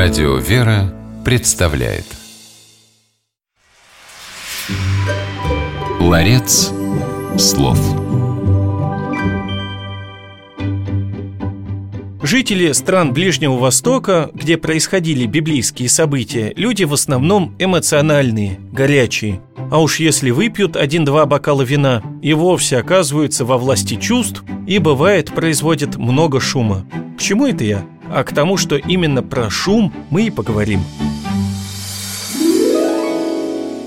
Радио «Вера» представляет Ларец слов Жители стран Ближнего Востока, где происходили библейские события, люди в основном эмоциональные, горячие. А уж если выпьют один-два бокала вина, и вовсе оказываются во власти чувств и, бывает, производят много шума. К чему это я? А к тому, что именно про шум мы и поговорим.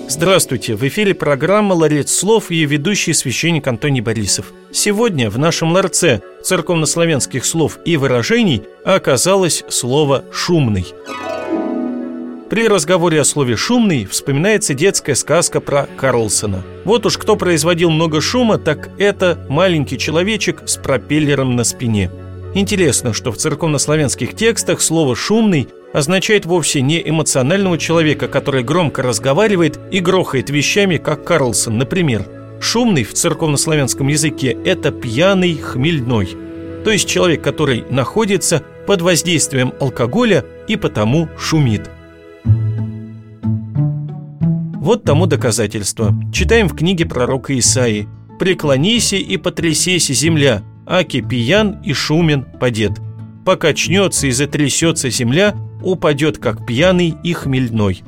Здравствуйте, в эфире программа «Ларец слов» и ее ведущий священник Антоний Борисов. Сегодня в нашем ларце церковнославянских слов и выражений оказалось слово «шумный». При разговоре о слове «шумный» вспоминается детская сказка про Карлсона. Вот уж кто производил много шума, так это маленький человечек с пропеллером на спине. Интересно, что в церковнославянских текстах слово «шумный» означает вовсе не эмоционального человека, который громко разговаривает и грохает вещами, как Карлсон, например. Шумный в церковнославянском языке – это пьяный, хмельной. То есть человек, который находится под воздействием алкоголя и потому шумит. Вот тому доказательство. Читаем в книге пророка Исаии. «Преклонися и потрясейся земля, аки пьян и шумен падет. Покачнется и затрясется земля, упадет, как пьяный и хмельной.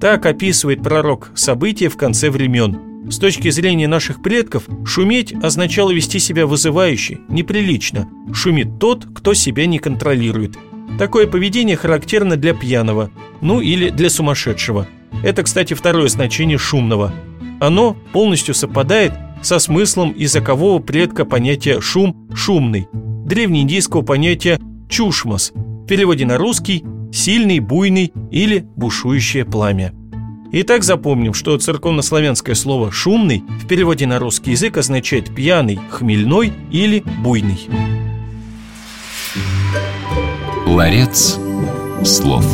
Так описывает пророк события в конце времен. С точки зрения наших предков, шуметь означало вести себя вызывающе, неприлично. Шумит тот, кто себя не контролирует. Такое поведение характерно для пьяного, ну или для сумасшедшего. Это, кстати, второе значение шумного. Оно полностью совпадает со смыслом языкового предка понятия «шум» – «шумный», древнеиндийского понятия «чушмас», в переводе на русский сильный, буйный или бушующее пламя. Итак, запомним, что церковнославянское слово «шумный» в переводе на русский язык означает «пьяный», «хмельной» или «буйный». Ларец слов